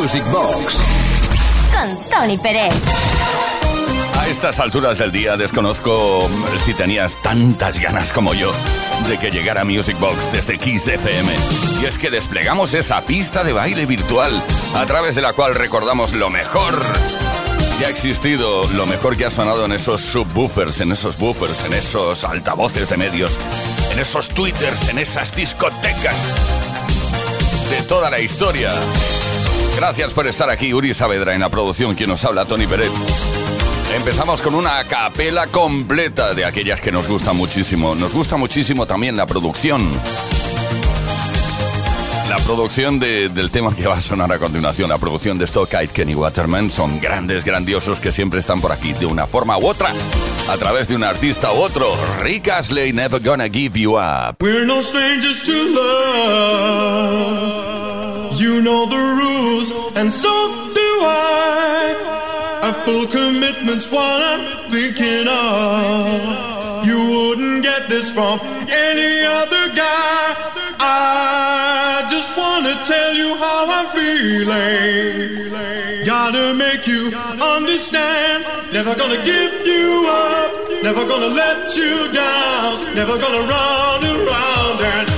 Music Box con Tony Pérez. A estas alturas del día desconozco si tenías tantas ganas como yo de que llegara Music Box desde Kiss FM. Y es que desplegamos esa pista de baile virtual a través de la cual recordamos lo mejor que ha existido, lo mejor que ha sonado en esos subwoofers, en esos buffers, en esos altavoces de medios, en esos twitters, en esas discotecas de toda la historia. Gracias por estar aquí, Uri Saavedra, en la producción, quien nos habla, Tony Pérez. Empezamos con una capela completa de aquellas que nos gustan muchísimo. Nos gusta muchísimo también la producción. La producción del tema que va a sonar a continuación, la producción de Stockite, Kenny Waterman, son grandes, grandiosos que siempre están por aquí de una forma u otra, a través de un artista u otro. Rick Astley, Never Gonna Give You Up. We're no strangers to love. Know the rules, and so do I. A full commitment's what I'm thinking of. You wouldn't get this from any other guy. I just wanna tell you how I'm feeling. Gotta make you understand. Never gonna give you up. Never gonna let you down. Never gonna run around and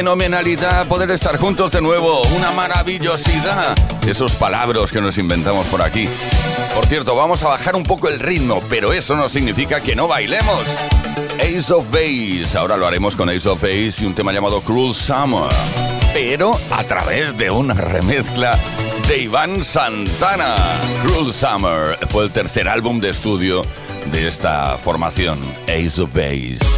fenomenalidad poder estar juntos de nuevo. Una maravillosidad. Esos palabras que nos inventamos por aquí. Por cierto, vamos a bajar un poco el ritmo, pero eso no significa que no bailemos. Ace of Base. Ahora lo haremos con Ace of Base y un tema llamado Cruel Summer. Pero a través de una remezcla de Iván Santana. Cruel Summer fue el tercer álbum de estudio de esta formación, Ace of Base.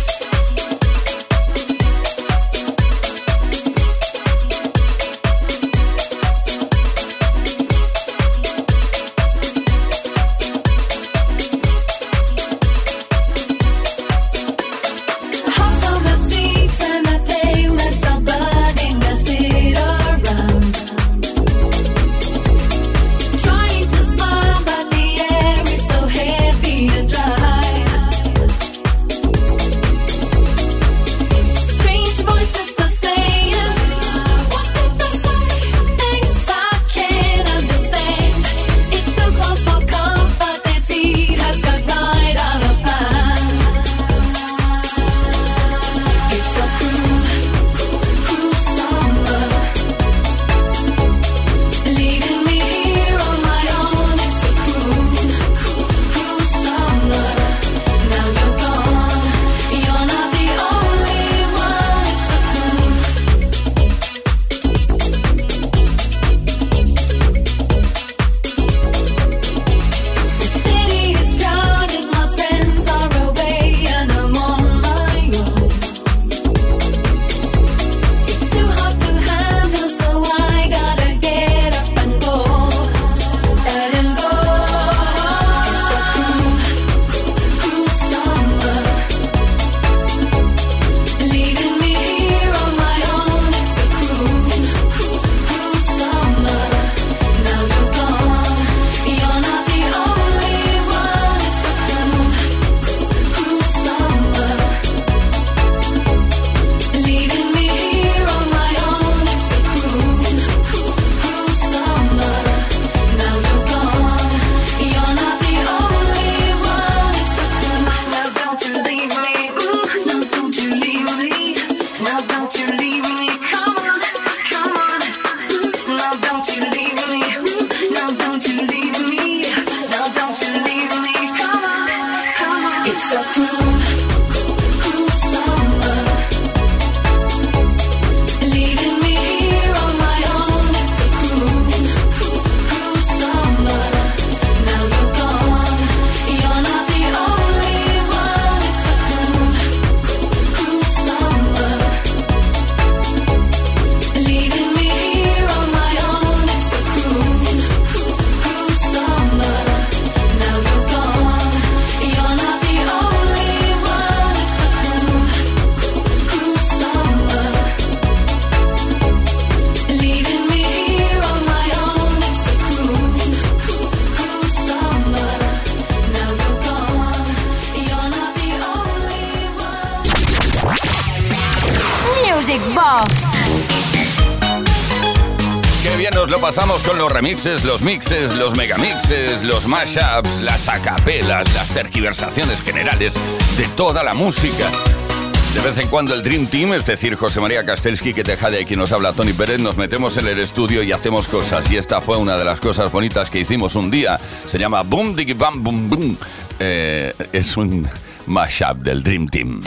Los mixes, los megamixes, los mashups, las acapelas, las tergiversaciones generales de toda la música. De vez en cuando el Dream Team, es decir, José María Kastelski, que te jade aquí nos habla Tony Pérez, nos metemos en el estudio y hacemos cosas. Y esta fue una de las cosas bonitas que hicimos un día. Se llama Boom Diggy Bam Boom Boom. Eh, es un mashup del Dream Team.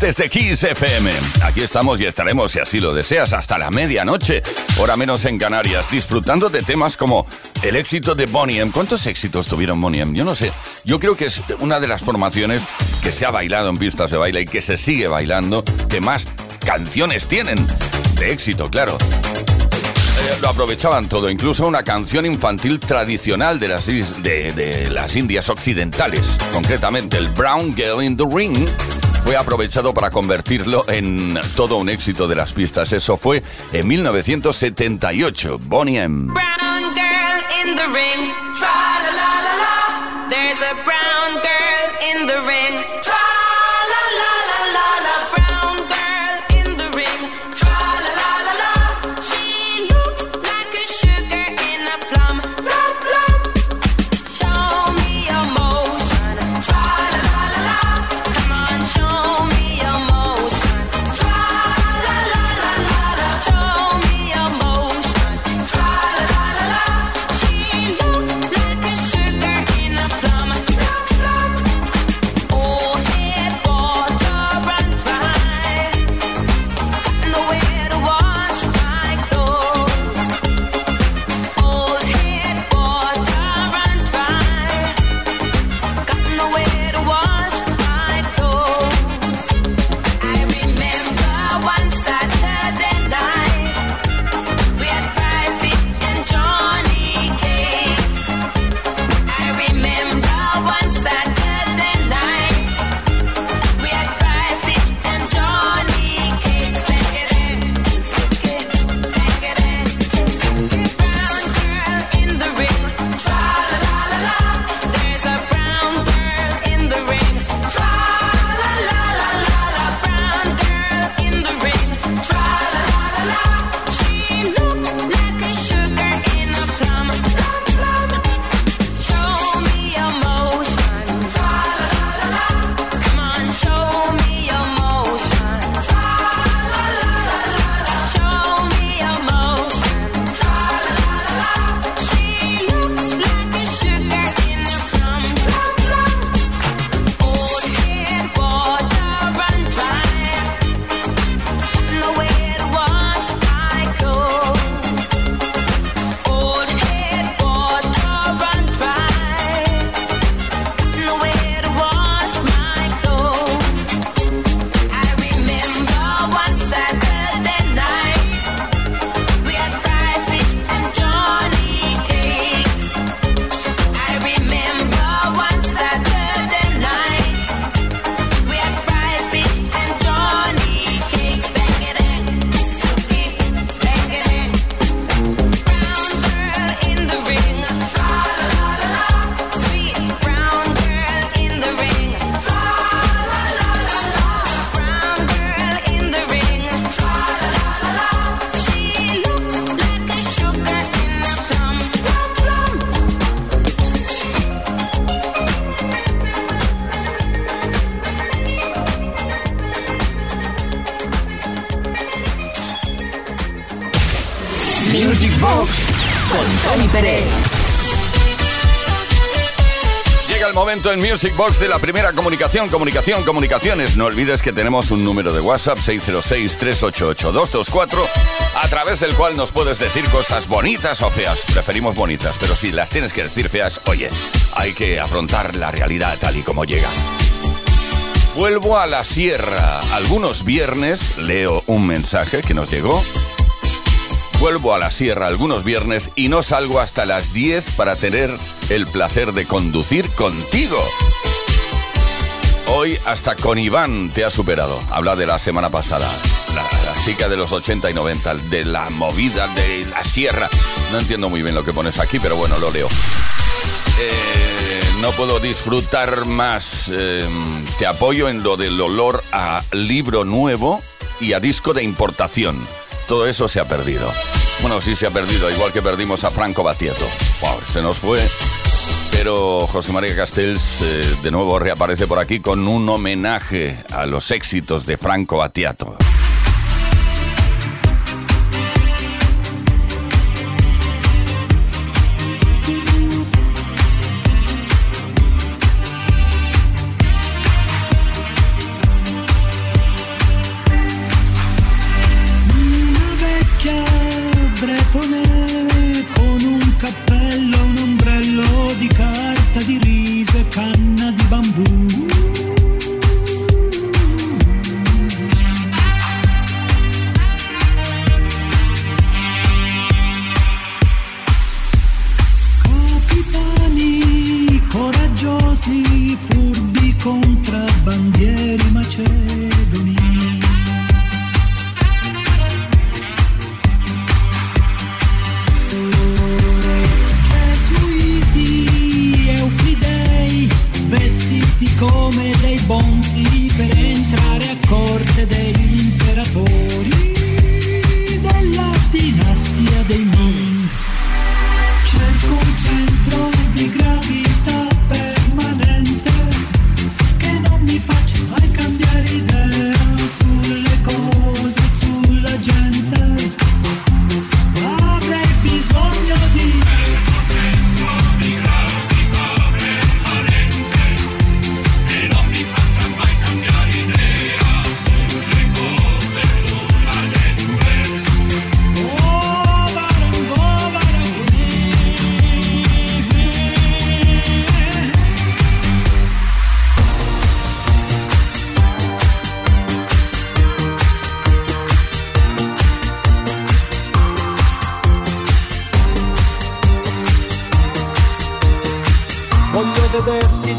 Desde Kiss FM. Aquí estamos y estaremos, si así lo deseas, hasta la medianoche, hora menos en Canarias, disfrutando de temas como el éxito de Bonnie M. ¿Cuántos éxitos tuvieron Bonnie M? Yo no sé. Yo creo que es una de las formaciones que se ha bailado en pistas de baile y que se sigue bailando, que más canciones tienen. De éxito, claro. Eh, lo aprovechaban todo, incluso una canción infantil tradicional de las, de las Indias occidentales, concretamente el Brown Girl in the Ring, fue aprovechado para convertirlo en todo un éxito de las pistas. Eso fue en 1978, Bonnie M. momento en Music Box de la primera comunicación, comunicación, comunicaciones. No olvides que tenemos un número de WhatsApp 606-388-224 a través del cual nos puedes decir cosas bonitas o feas. Preferimos bonitas, pero si las tienes que decir feas, oye, hay que afrontar la realidad tal y como llega. Vuelvo a la sierra. Algunos viernes leo un mensaje que nos llegó. Vuelvo a la sierra algunos viernes y no salgo hasta las 10 para tener el placer de conducir contigo. Hoy hasta con Iván te ha superado. Habla de la semana pasada. La, chica de los 80 y 90, de la movida de la sierra. No entiendo muy bien lo que pones aquí, pero bueno, lo leo. Eh, no puedo disfrutar más. eh, te apoyo en lo del olor a libro nuevo y a disco de importación. Todo eso se ha perdido. Bueno, sí se ha perdido, igual que perdimos a Franco Batieto. Se nos fue. Pero José María Castells eh, de nuevo reaparece por aquí con un homenaje a los éxitos de Franco Battiato.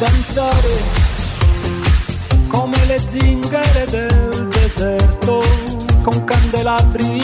Danzare come le zingare del deserto, con candelabri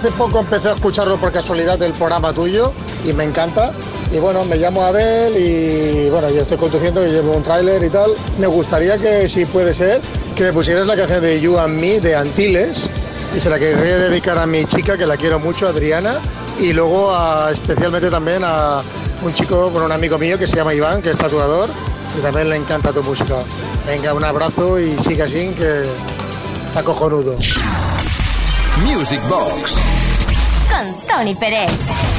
hace poco empecé a escucharlo por casualidad del programa tuyo y me encanta. Y bueno, me llamo Abel y bueno, yo estoy conduciendo y llevo un tráiler y tal. Me gustaría que, si puede ser, que me pusieras la canción de You and Me de Antiles y se la querría dedicar a mi chica que la quiero mucho, Adriana, y luego especialmente también a un chico, bueno, un amigo mío que se llama Iván, que es tatuador y también le encanta tu música. Venga, un abrazo y siga así, que está cojonudo. Music Box Tony Pérez.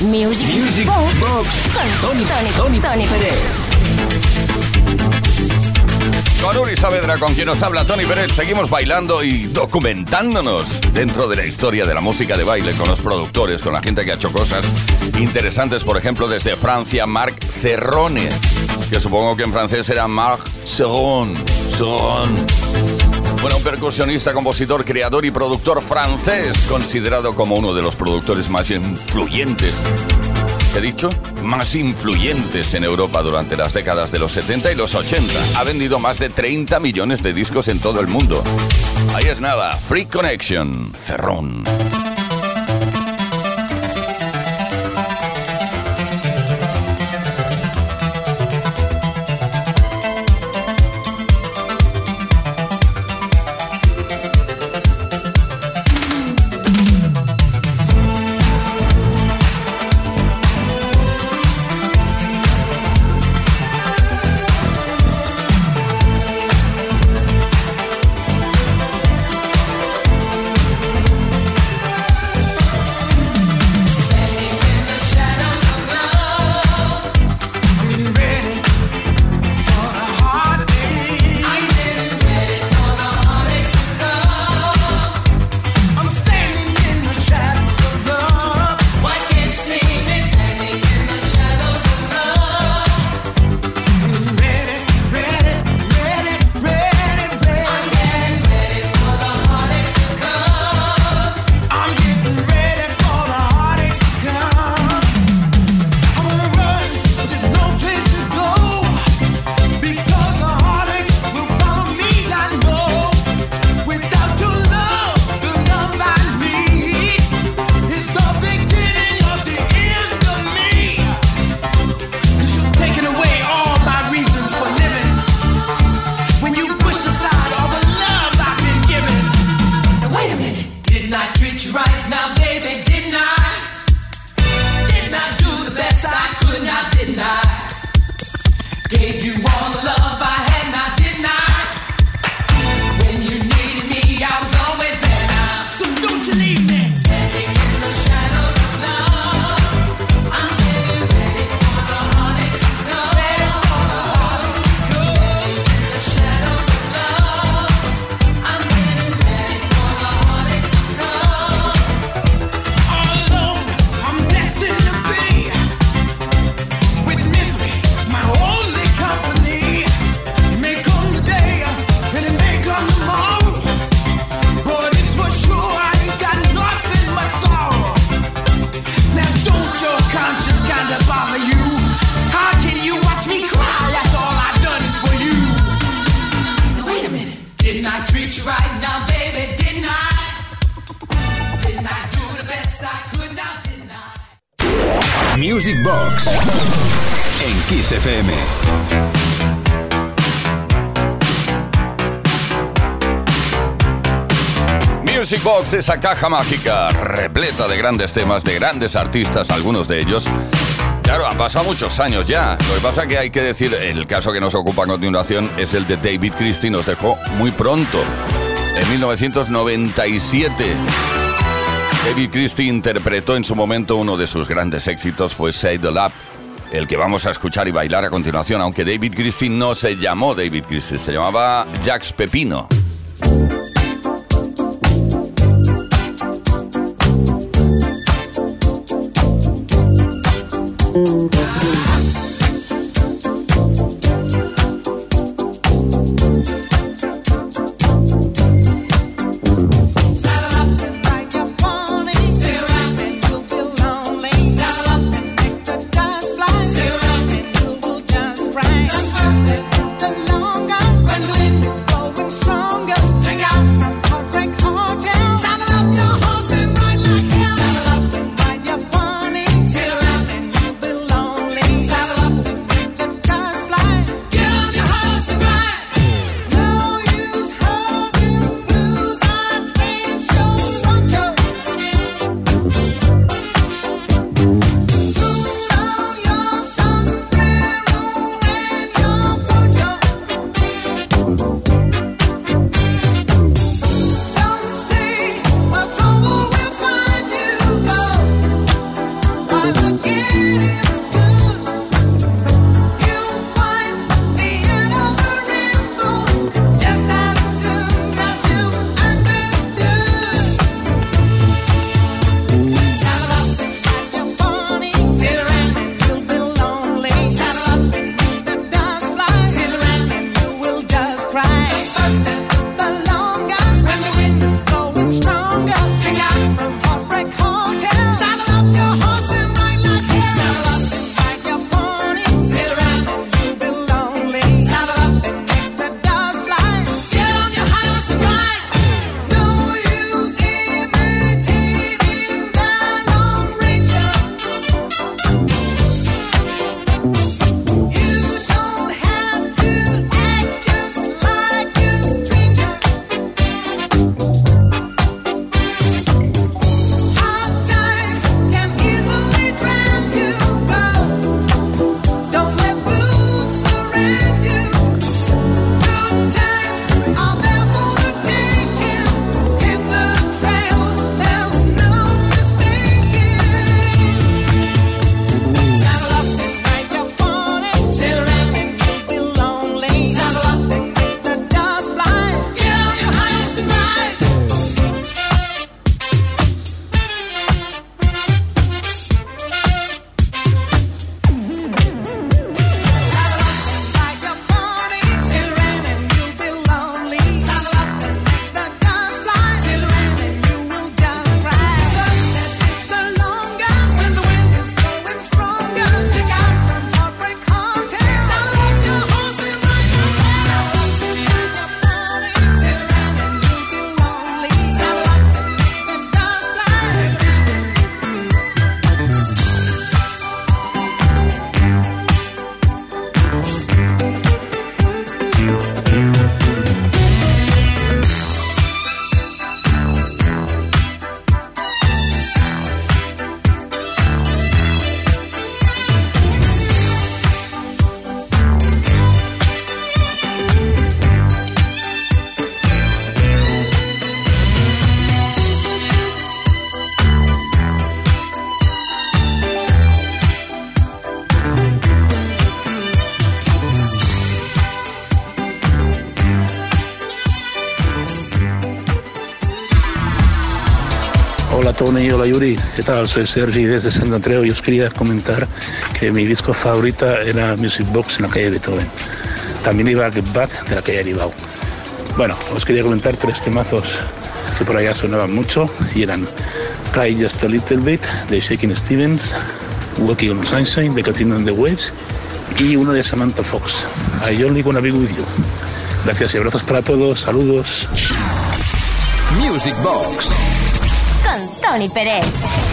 Music, Music Box Box con Tony, Tony, Tony Tony Pérez. Con Uri Saavedra, con quien nos habla Tony Pérez, seguimos bailando y documentándonos dentro de la historia de la música de baile, con los productores, con la gente que ha hecho cosas interesantes, por ejemplo, desde Francia, Marc Cerrone, que supongo que en francés era Marc Serron. Serron. Bueno, un percusionista, compositor, creador y productor francés, considerado como uno de los productores más influyentes he dicho, más influyentes en Europa durante las décadas de los 70 y los 80. Ha vendido más de 30 millones de discos en todo el mundo. Ahí es nada, Free Connection, Cerrón. Music Box en Kiss FM. Music Box, esa caja mágica repleta de grandes temas, de grandes artistas, algunos de ellos. Claro, han pasado muchos años ya. Lo que pasa que hay que decir, el caso que nos ocupa a continuación es el de David Christie, nos dejó muy pronto, en 1997. David Christie interpretó en su momento uno de sus grandes éxitos, fue Say the Lap, el que vamos a escuchar y bailar a continuación, aunque David Christie no se llamó David Christie, se llamaba Jax Pepino. Yuri, ¿qué tal? Soy Sergi desde Sant Andreu y os quería comentar que mi disco favorita era Music Box en la calle Beethoven. También iba a Get Back de la calle Aribau. Bueno, os quería comentar tres temazos que por allá sonaban mucho y eran Cry Just a Little Bit de Shaking Stevens, Walking on Sunshine de Katrina and the Waves y uno de Samantha Fox, I Only Wanna Be With You. Gracias y abrazos para todos, saludos. Music Box. Con Tony Pérez.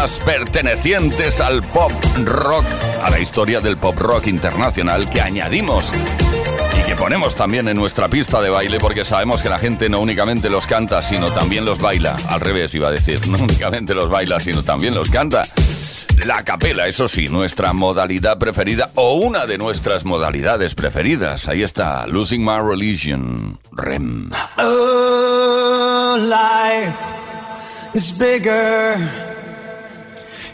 Temas pertenecientes al pop rock, a la historia del pop rock internacional que añadimos y que ponemos también en nuestra pista de baile porque sabemos que la gente no únicamente los canta, sino también los baila. Al revés iba a decir, no únicamente los baila, sino también los canta. La capela, eso sí, nuestra modalidad preferida o una de nuestras modalidades preferidas. Ahí está, Losing My Religion, REM. Oh, life is bigger.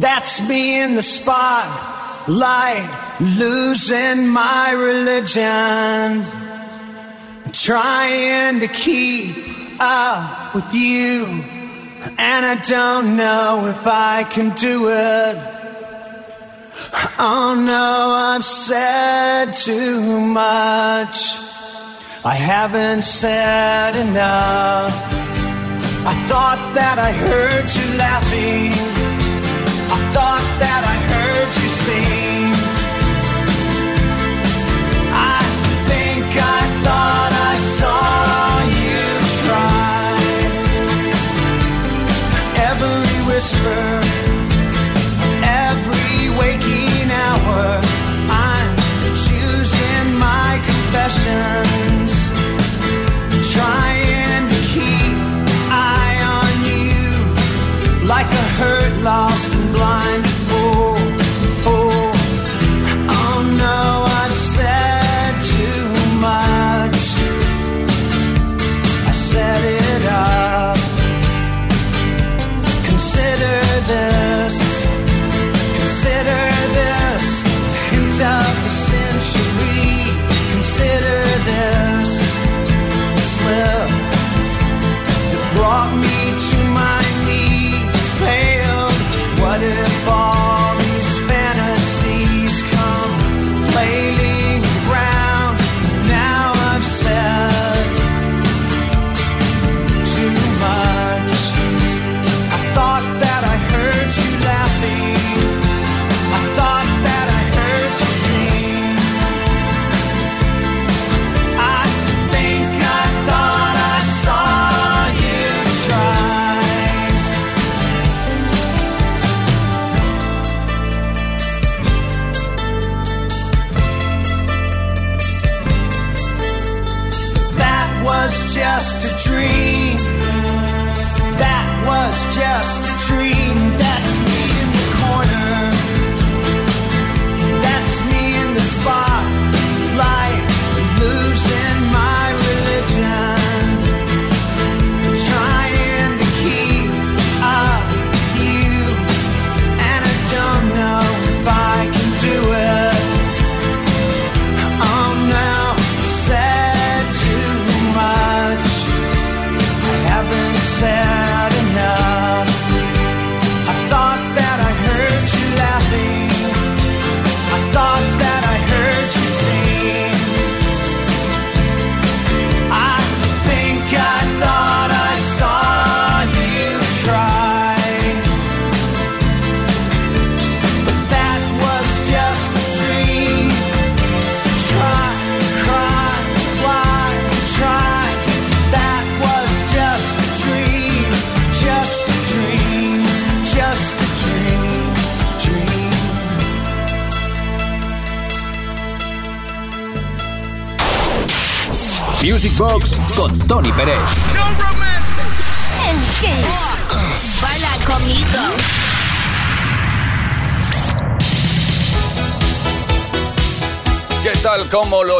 That's me in the spotlight, losing my religion. Trying to keep up with you. And I don't know if I can do it. Oh no, I've said too much. I haven't said enough. I thought that I heard you laughing. I thought that I heard you sing.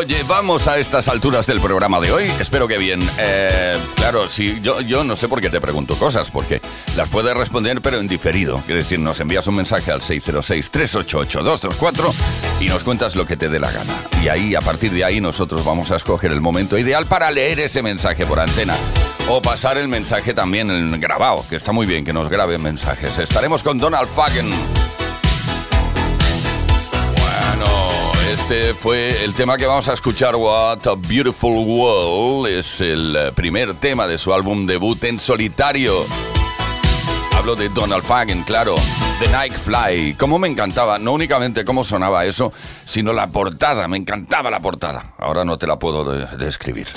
Llevamos a estas alturas del programa de hoy? Espero que bien. Eh, claro, sí, yo, yo no sé por qué te pregunto cosas, porque las puedes responder, pero en diferido. Quiere decir, nos envías un mensaje al 606-388-224 y nos cuentas lo que te dé la gana. Y ahí, a partir de ahí, nosotros vamos a escoger el momento ideal para leer ese mensaje por antena. O pasar el mensaje también en grabado, que está muy bien que nos graben mensajes. Estaremos con Donald Fagen. Este fue el tema que vamos a escuchar, What a Beautiful World. Es el eh, primer tema de su álbum debut en solitario. Hablo de Donald Fagen, claro. The Night Fly. Cómo me encantaba, no únicamente cómo sonaba eso, sino la portada. Me encantaba la portada. Ahora no te la puedo de- describir.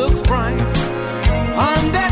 Looks bright. On that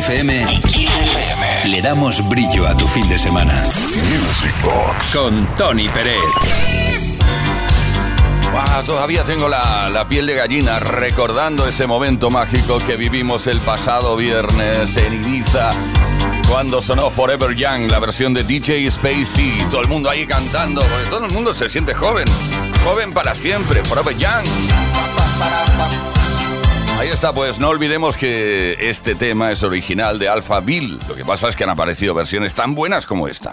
FM le damos brillo a tu fin de semana. Music Box con Tony Peret. Guau, todavía tengo la, la piel de gallina recordando ese momento mágico que vivimos el pasado viernes en Ibiza. Cuando sonó Forever Young, la versión de DJ Spacey, todo el mundo ahí cantando, porque todo el mundo se siente joven, joven para siempre, Forever Young. Ahí está, pues no olvidemos que este tema es original de Alpha Bill. Lo que pasa es que han aparecido versiones tan buenas como esta.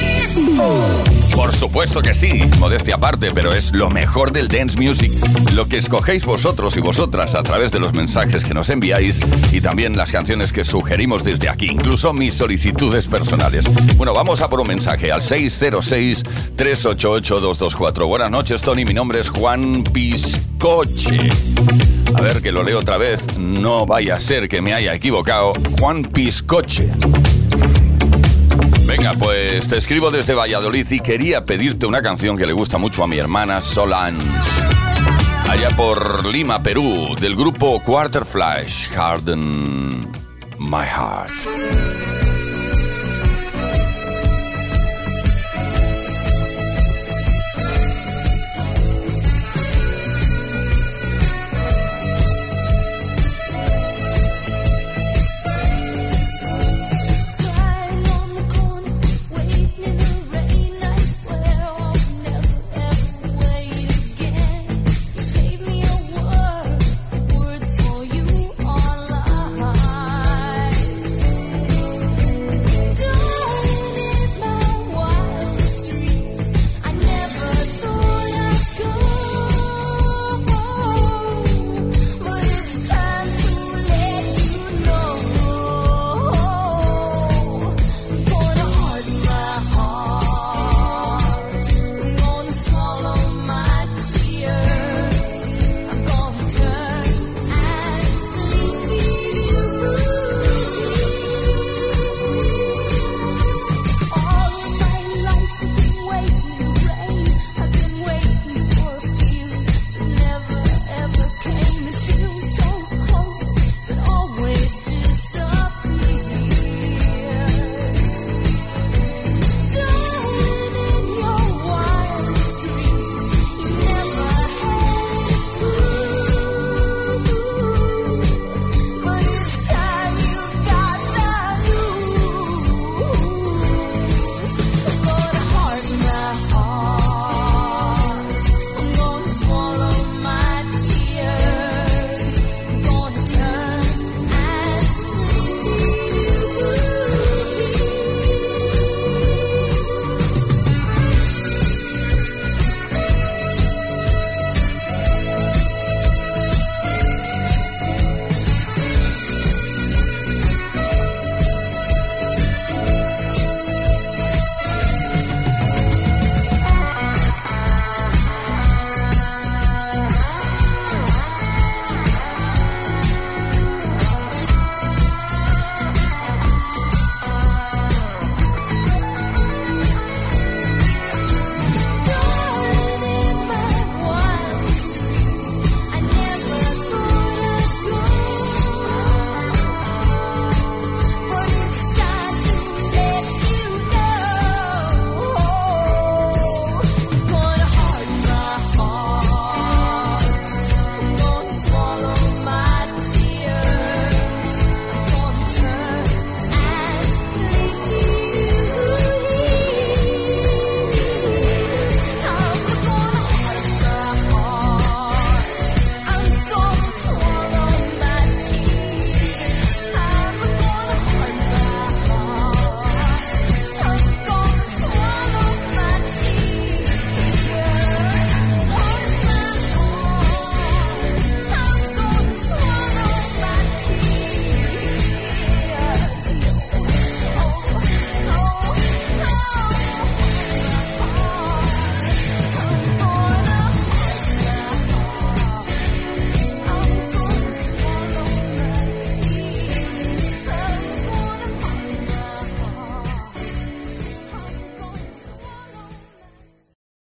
Por supuesto que sí, modestia aparte, pero es lo mejor del dance music. Lo que escogéis vosotros y vosotras a través de los mensajes que nos enviáis y también las canciones que sugerimos desde aquí, incluso mis solicitudes personales. Bueno, vamos a por un mensaje al 606-388-224. Buenas noches, Tony. Mi nombre es Juan Piscoche. A ver que lo leo otra vez. No vaya a ser que me haya equivocado. Juan Piscoche. Venga, pues te escribo desde Valladolid y quería pedirte una canción que le gusta mucho a mi hermana Solange. Allá por Lima, Perú, del grupo Quarter Flash, Harden My Heart.